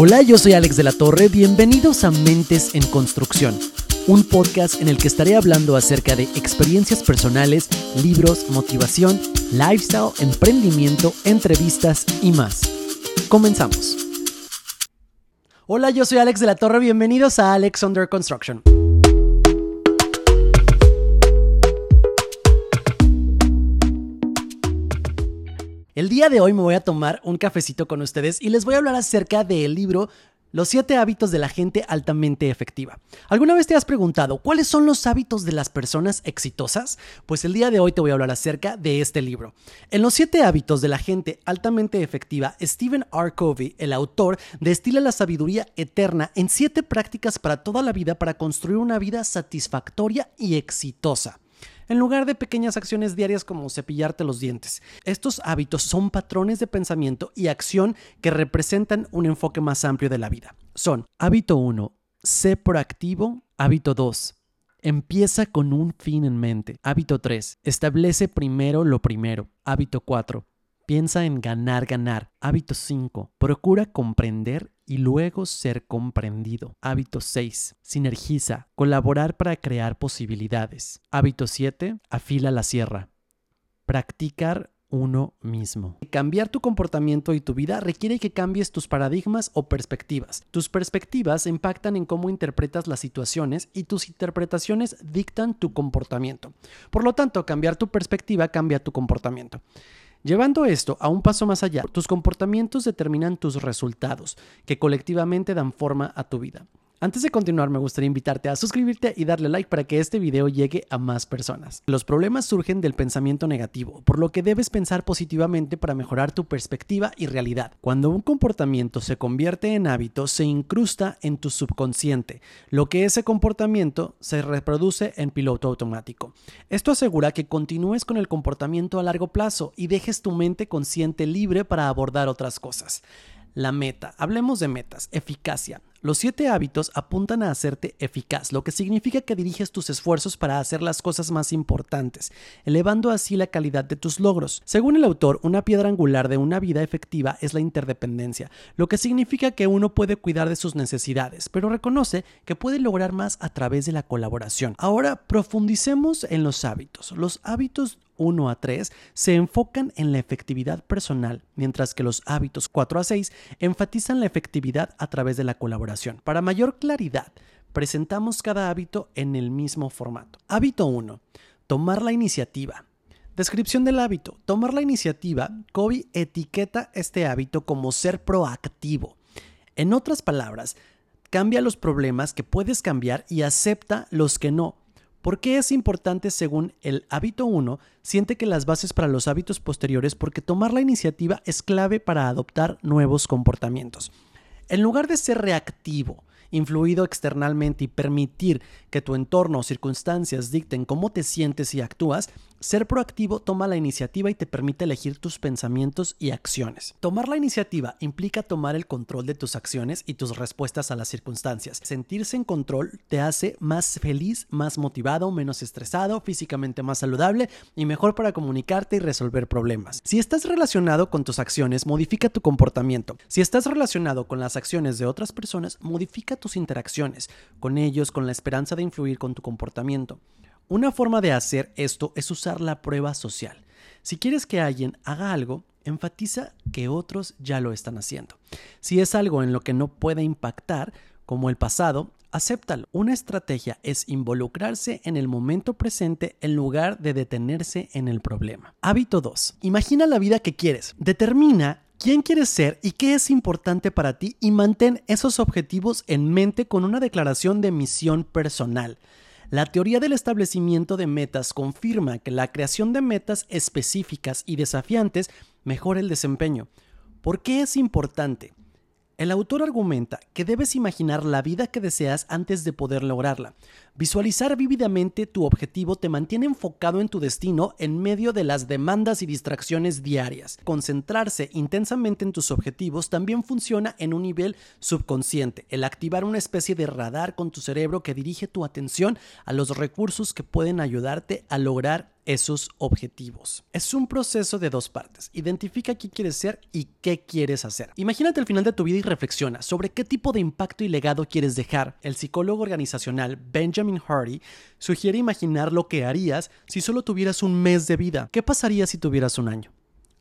Hola, yo soy Alex de la Torre, bienvenidos a Mentes en Construcción, un podcast en el que estaré hablando acerca de experiencias personales, libros, motivación, lifestyle, emprendimiento, entrevistas y más. Comenzamos. Hola, yo soy Alex de la Torre, bienvenidos a Alex Under Construction. El día de hoy me voy a tomar un cafecito con ustedes y les voy a hablar acerca del libro Los siete hábitos de la gente altamente efectiva. ¿Alguna vez te has preguntado cuáles son los hábitos de las personas exitosas? Pues el día de hoy te voy a hablar acerca de este libro. En Los siete hábitos de la gente altamente efectiva, Stephen R. Covey, el autor, destila la sabiduría eterna en siete prácticas para toda la vida para construir una vida satisfactoria y exitosa en lugar de pequeñas acciones diarias como cepillarte los dientes. Estos hábitos son patrones de pensamiento y acción que representan un enfoque más amplio de la vida. Son hábito 1, sé proactivo. Hábito 2, Empieza con un fin en mente. Hábito 3. Establece primero lo primero. Hábito 4. Piensa en ganar, ganar. Hábito 5. Procura comprender y luego ser comprendido. Hábito 6. Sinergiza. Colaborar para crear posibilidades. Hábito 7. Afila la sierra. Practicar uno mismo. Cambiar tu comportamiento y tu vida requiere que cambies tus paradigmas o perspectivas. Tus perspectivas impactan en cómo interpretas las situaciones y tus interpretaciones dictan tu comportamiento. Por lo tanto, cambiar tu perspectiva cambia tu comportamiento. Llevando esto a un paso más allá, tus comportamientos determinan tus resultados, que colectivamente dan forma a tu vida. Antes de continuar, me gustaría invitarte a suscribirte y darle like para que este video llegue a más personas. Los problemas surgen del pensamiento negativo, por lo que debes pensar positivamente para mejorar tu perspectiva y realidad. Cuando un comportamiento se convierte en hábito, se incrusta en tu subconsciente, lo que ese comportamiento se reproduce en piloto automático. Esto asegura que continúes con el comportamiento a largo plazo y dejes tu mente consciente libre para abordar otras cosas. La meta. Hablemos de metas. Eficacia. Los siete hábitos apuntan a hacerte eficaz, lo que significa que diriges tus esfuerzos para hacer las cosas más importantes, elevando así la calidad de tus logros. Según el autor, una piedra angular de una vida efectiva es la interdependencia, lo que significa que uno puede cuidar de sus necesidades, pero reconoce que puede lograr más a través de la colaboración. Ahora profundicemos en los hábitos. Los hábitos 1 a 3 se enfocan en la efectividad personal, mientras que los hábitos 4 a 6 enfatizan la efectividad a través de la colaboración. Para mayor claridad, presentamos cada hábito en el mismo formato. Hábito 1. Tomar la iniciativa. Descripción del hábito. Tomar la iniciativa, Kobe etiqueta este hábito como ser proactivo. En otras palabras, cambia los problemas que puedes cambiar y acepta los que no ¿Por qué es importante según el hábito 1? Siente que las bases para los hábitos posteriores porque tomar la iniciativa es clave para adoptar nuevos comportamientos. En lugar de ser reactivo, influido externalmente y permitir que tu entorno o circunstancias dicten cómo te sientes y actúas, ser proactivo toma la iniciativa y te permite elegir tus pensamientos y acciones. Tomar la iniciativa implica tomar el control de tus acciones y tus respuestas a las circunstancias. Sentirse en control te hace más feliz, más motivado, menos estresado, físicamente más saludable y mejor para comunicarte y resolver problemas. Si estás relacionado con tus acciones, modifica tu comportamiento. Si estás relacionado con las acciones de otras personas, modifica tus interacciones con ellos con la esperanza de influir con tu comportamiento. Una forma de hacer esto es usar la prueba social. Si quieres que alguien haga algo, enfatiza que otros ya lo están haciendo. Si es algo en lo que no puede impactar, como el pasado, acéptalo. Una estrategia es involucrarse en el momento presente en lugar de detenerse en el problema. Hábito 2. Imagina la vida que quieres. Determina quién quieres ser y qué es importante para ti y mantén esos objetivos en mente con una declaración de misión personal. La teoría del establecimiento de metas confirma que la creación de metas específicas y desafiantes mejora el desempeño. ¿Por qué es importante? El autor argumenta que debes imaginar la vida que deseas antes de poder lograrla. Visualizar vívidamente tu objetivo te mantiene enfocado en tu destino en medio de las demandas y distracciones diarias. Concentrarse intensamente en tus objetivos también funciona en un nivel subconsciente, el activar una especie de radar con tu cerebro que dirige tu atención a los recursos que pueden ayudarte a lograr esos objetivos. Es un proceso de dos partes. Identifica qué quieres ser y qué quieres hacer. Imagínate el final de tu vida y reflexiona sobre qué tipo de impacto y legado quieres dejar. El psicólogo organizacional Benjamin Hardy sugiere imaginar lo que harías si solo tuvieras un mes de vida. ¿Qué pasaría si tuvieras un año?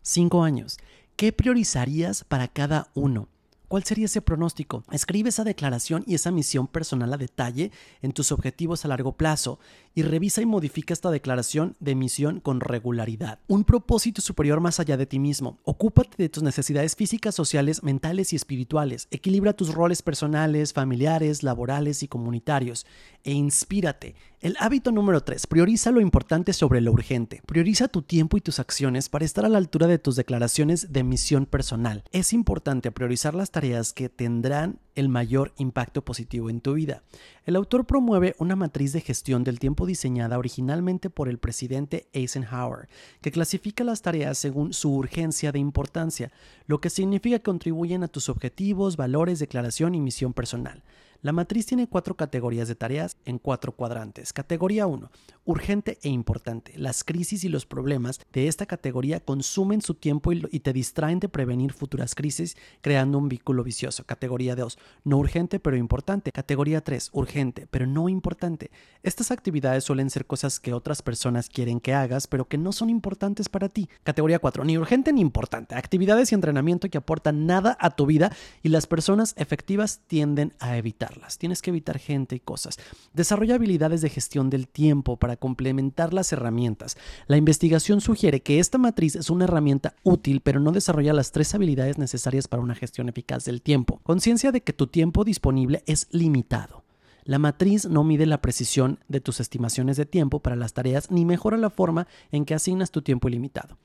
Cinco años. ¿Qué priorizarías para cada uno? ¿Cuál sería ese pronóstico? Escribe esa declaración y esa misión personal a detalle en tus objetivos a largo plazo y revisa y modifica esta declaración de misión con regularidad. Un propósito superior más allá de ti mismo. Ocúpate de tus necesidades físicas, sociales, mentales y espirituales. Equilibra tus roles personales, familiares, laborales y comunitarios. E inspírate. El hábito número 3. Prioriza lo importante sobre lo urgente. Prioriza tu tiempo y tus acciones para estar a la altura de tus declaraciones de misión personal. Es importante priorizar las tareas que tendrán el mayor impacto positivo en tu vida. El autor promueve una matriz de gestión del tiempo diseñada originalmente por el presidente Eisenhower, que clasifica las tareas según su urgencia de importancia, lo que significa que contribuyen a tus objetivos, valores, declaración y misión personal. La matriz tiene cuatro categorías de tareas en cuatro cuadrantes. Categoría 1. Urgente e importante. Las crisis y los problemas de esta categoría consumen su tiempo y te distraen de prevenir futuras crisis, creando un vínculo vicioso. Categoría 2. No urgente pero importante. Categoría 3. Urgente pero no importante. Estas actividades suelen ser cosas que otras personas quieren que hagas, pero que no son importantes para ti. Categoría 4. Ni urgente ni importante. Actividades y entrenamiento que aportan nada a tu vida y las personas efectivas tienden a evitar. Tienes que evitar gente y cosas. Desarrolla habilidades de gestión del tiempo para complementar las herramientas. La investigación sugiere que esta matriz es una herramienta útil, pero no desarrolla las tres habilidades necesarias para una gestión eficaz del tiempo. Conciencia de que tu tiempo disponible es limitado. La matriz no mide la precisión de tus estimaciones de tiempo para las tareas ni mejora la forma en que asignas tu tiempo ilimitado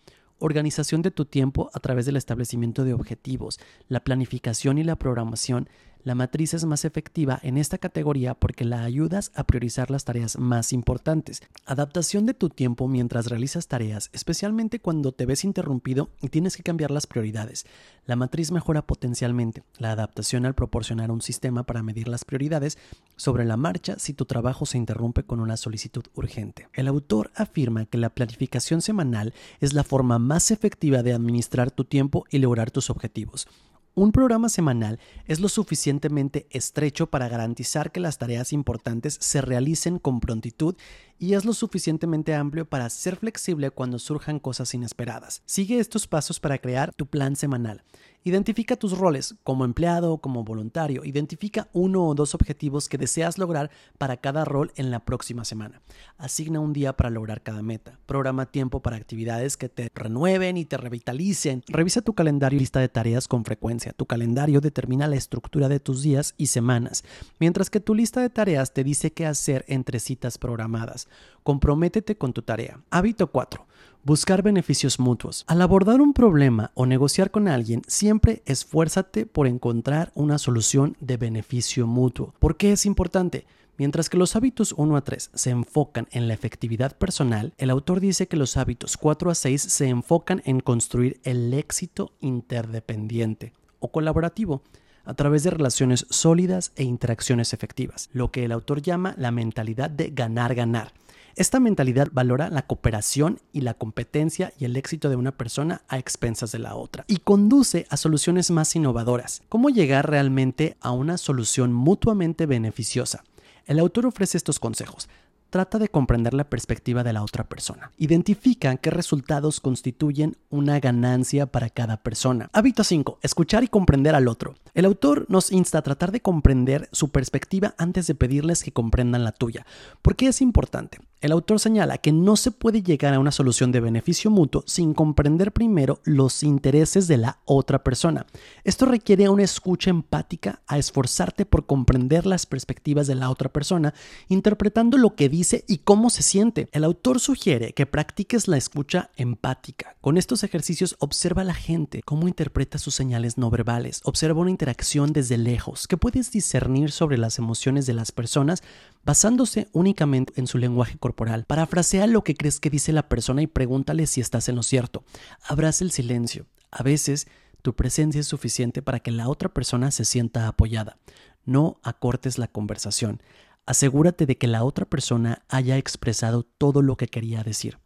organización de tu tiempo a través del establecimiento de objetivos, la planificación y la programación la matriz es más efectiva en esta categoría porque la ayudas a priorizar las tareas más importantes. Adaptación de tu tiempo mientras realizas tareas, especialmente cuando te ves interrumpido y tienes que cambiar las prioridades. La matriz mejora potencialmente la adaptación al proporcionar un sistema para medir las prioridades sobre la marcha si tu trabajo se interrumpe con una solicitud urgente. El autor afirma que la planificación semanal es la forma más efectiva de administrar tu tiempo y lograr tus objetivos. Un programa semanal es lo suficientemente estrecho para garantizar que las tareas importantes se realicen con prontitud y es lo suficientemente amplio para ser flexible cuando surjan cosas inesperadas. Sigue estos pasos para crear tu plan semanal. Identifica tus roles como empleado o como voluntario. Identifica uno o dos objetivos que deseas lograr para cada rol en la próxima semana. Asigna un día para lograr cada meta. Programa tiempo para actividades que te renueven y te revitalicen. Revisa tu calendario y lista de tareas con frecuencia. Tu calendario determina la estructura de tus días y semanas, mientras que tu lista de tareas te dice qué hacer entre citas programadas. Comprométete con tu tarea. Hábito 4. Buscar beneficios mutuos. Al abordar un problema o negociar con alguien, siempre esfuérzate por encontrar una solución de beneficio mutuo. ¿Por qué es importante? Mientras que los hábitos 1 a 3 se enfocan en la efectividad personal, el autor dice que los hábitos 4 a 6 se enfocan en construir el éxito interdependiente o colaborativo a través de relaciones sólidas e interacciones efectivas, lo que el autor llama la mentalidad de ganar-ganar. Esta mentalidad valora la cooperación y la competencia y el éxito de una persona a expensas de la otra y conduce a soluciones más innovadoras. ¿Cómo llegar realmente a una solución mutuamente beneficiosa? El autor ofrece estos consejos. Trata de comprender la perspectiva de la otra persona. Identifica qué resultados constituyen una ganancia para cada persona. Hábito 5. Escuchar y comprender al otro. El autor nos insta a tratar de comprender su perspectiva antes de pedirles que comprendan la tuya. ¿Por qué es importante? El autor señala que no se puede llegar a una solución de beneficio mutuo sin comprender primero los intereses de la otra persona. Esto requiere una escucha empática a esforzarte por comprender las perspectivas de la otra persona, interpretando lo que dice y cómo se siente. El autor sugiere que practiques la escucha empática. Con estos ejercicios observa a la gente, cómo interpreta sus señales no verbales, observa una interacción desde lejos, que puedes discernir sobre las emociones de las personas basándose únicamente en su lenguaje corporal. Parafrasea lo que crees que dice la persona y pregúntale si estás en lo cierto. Abraza el silencio. A veces tu presencia es suficiente para que la otra persona se sienta apoyada. No acortes la conversación. Asegúrate de que la otra persona haya expresado todo lo que quería decir.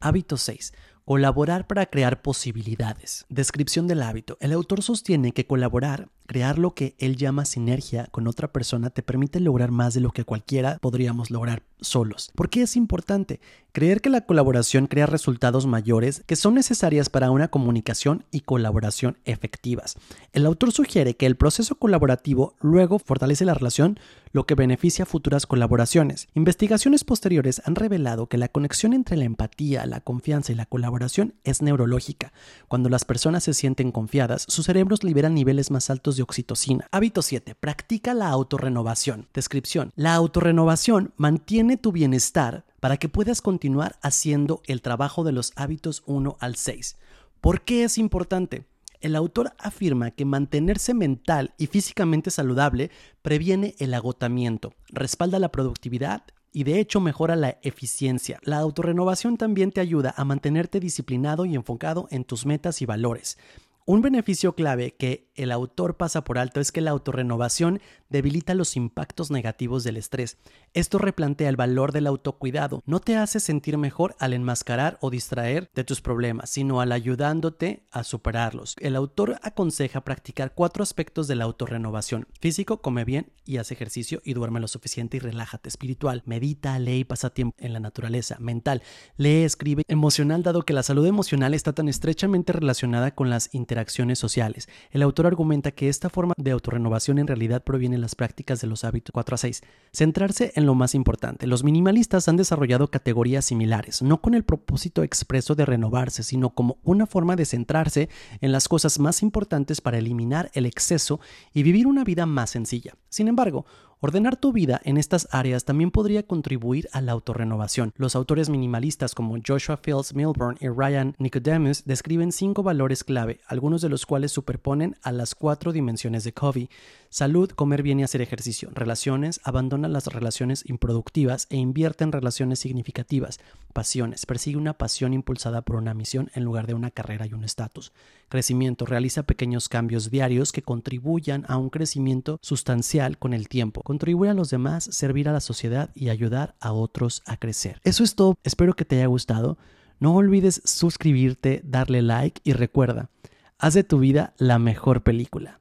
Hábito 6. Colaborar para crear posibilidades. Descripción del hábito. El autor sostiene que colaborar, crear lo que él llama sinergia con otra persona, te permite lograr más de lo que cualquiera podríamos lograr solos. ¿Por qué es importante? Creer que la colaboración crea resultados mayores que son necesarias para una comunicación y colaboración efectivas. El autor sugiere que el proceso colaborativo luego fortalece la relación, lo que beneficia futuras colaboraciones. Investigaciones posteriores han revelado que la conexión entre la empatía, la confianza y la colaboración es neurológica. Cuando las personas se sienten confiadas, sus cerebros liberan niveles más altos de oxitocina. Hábito 7. Practica la autorrenovación. Descripción. La autorrenovación mantiene tu bienestar para que puedas continuar haciendo el trabajo de los hábitos 1 al 6. ¿Por qué es importante? El autor afirma que mantenerse mental y físicamente saludable previene el agotamiento, respalda la productividad y de hecho mejora la eficiencia. La autorrenovación también te ayuda a mantenerte disciplinado y enfocado en tus metas y valores. Un beneficio clave que el autor pasa por alto es que la autorrenovación debilita los impactos negativos del estrés. Esto replantea el valor del autocuidado. No te hace sentir mejor al enmascarar o distraer de tus problemas, sino al ayudándote a superarlos. El autor aconseja practicar cuatro aspectos de la autorrenovación. Físico, come bien y hace ejercicio y duerme lo suficiente y relájate. Espiritual, medita, lee y pasa tiempo en la naturaleza. Mental, lee, escribe. Emocional, dado que la salud emocional está tan estrechamente relacionada con las interacciones sociales. El autor argumenta que esta forma de autorrenovación en realidad proviene de las prácticas de los hábitos 4 a 6. Centrarse en lo más importante. Los minimalistas han desarrollado categorías similares, no con el propósito expreso de renovarse, sino como una forma de centrarse en las cosas más importantes para eliminar el exceso y vivir una vida más sencilla. Sin embargo, Ordenar tu vida en estas áreas también podría contribuir a la autorrenovación. Los autores minimalistas como Joshua Fields Milburn y Ryan Nicodemus describen cinco valores clave, algunos de los cuales superponen a las cuatro dimensiones de Covey. Salud, comer bien y hacer ejercicio. Relaciones, abandona las relaciones improductivas e invierte en relaciones significativas. Pasiones, persigue una pasión impulsada por una misión en lugar de una carrera y un estatus. Crecimiento, realiza pequeños cambios diarios que contribuyan a un crecimiento sustancial con el tiempo contribuir a los demás, servir a la sociedad y ayudar a otros a crecer. Eso es todo, espero que te haya gustado. No olvides suscribirte, darle like y recuerda, haz de tu vida la mejor película.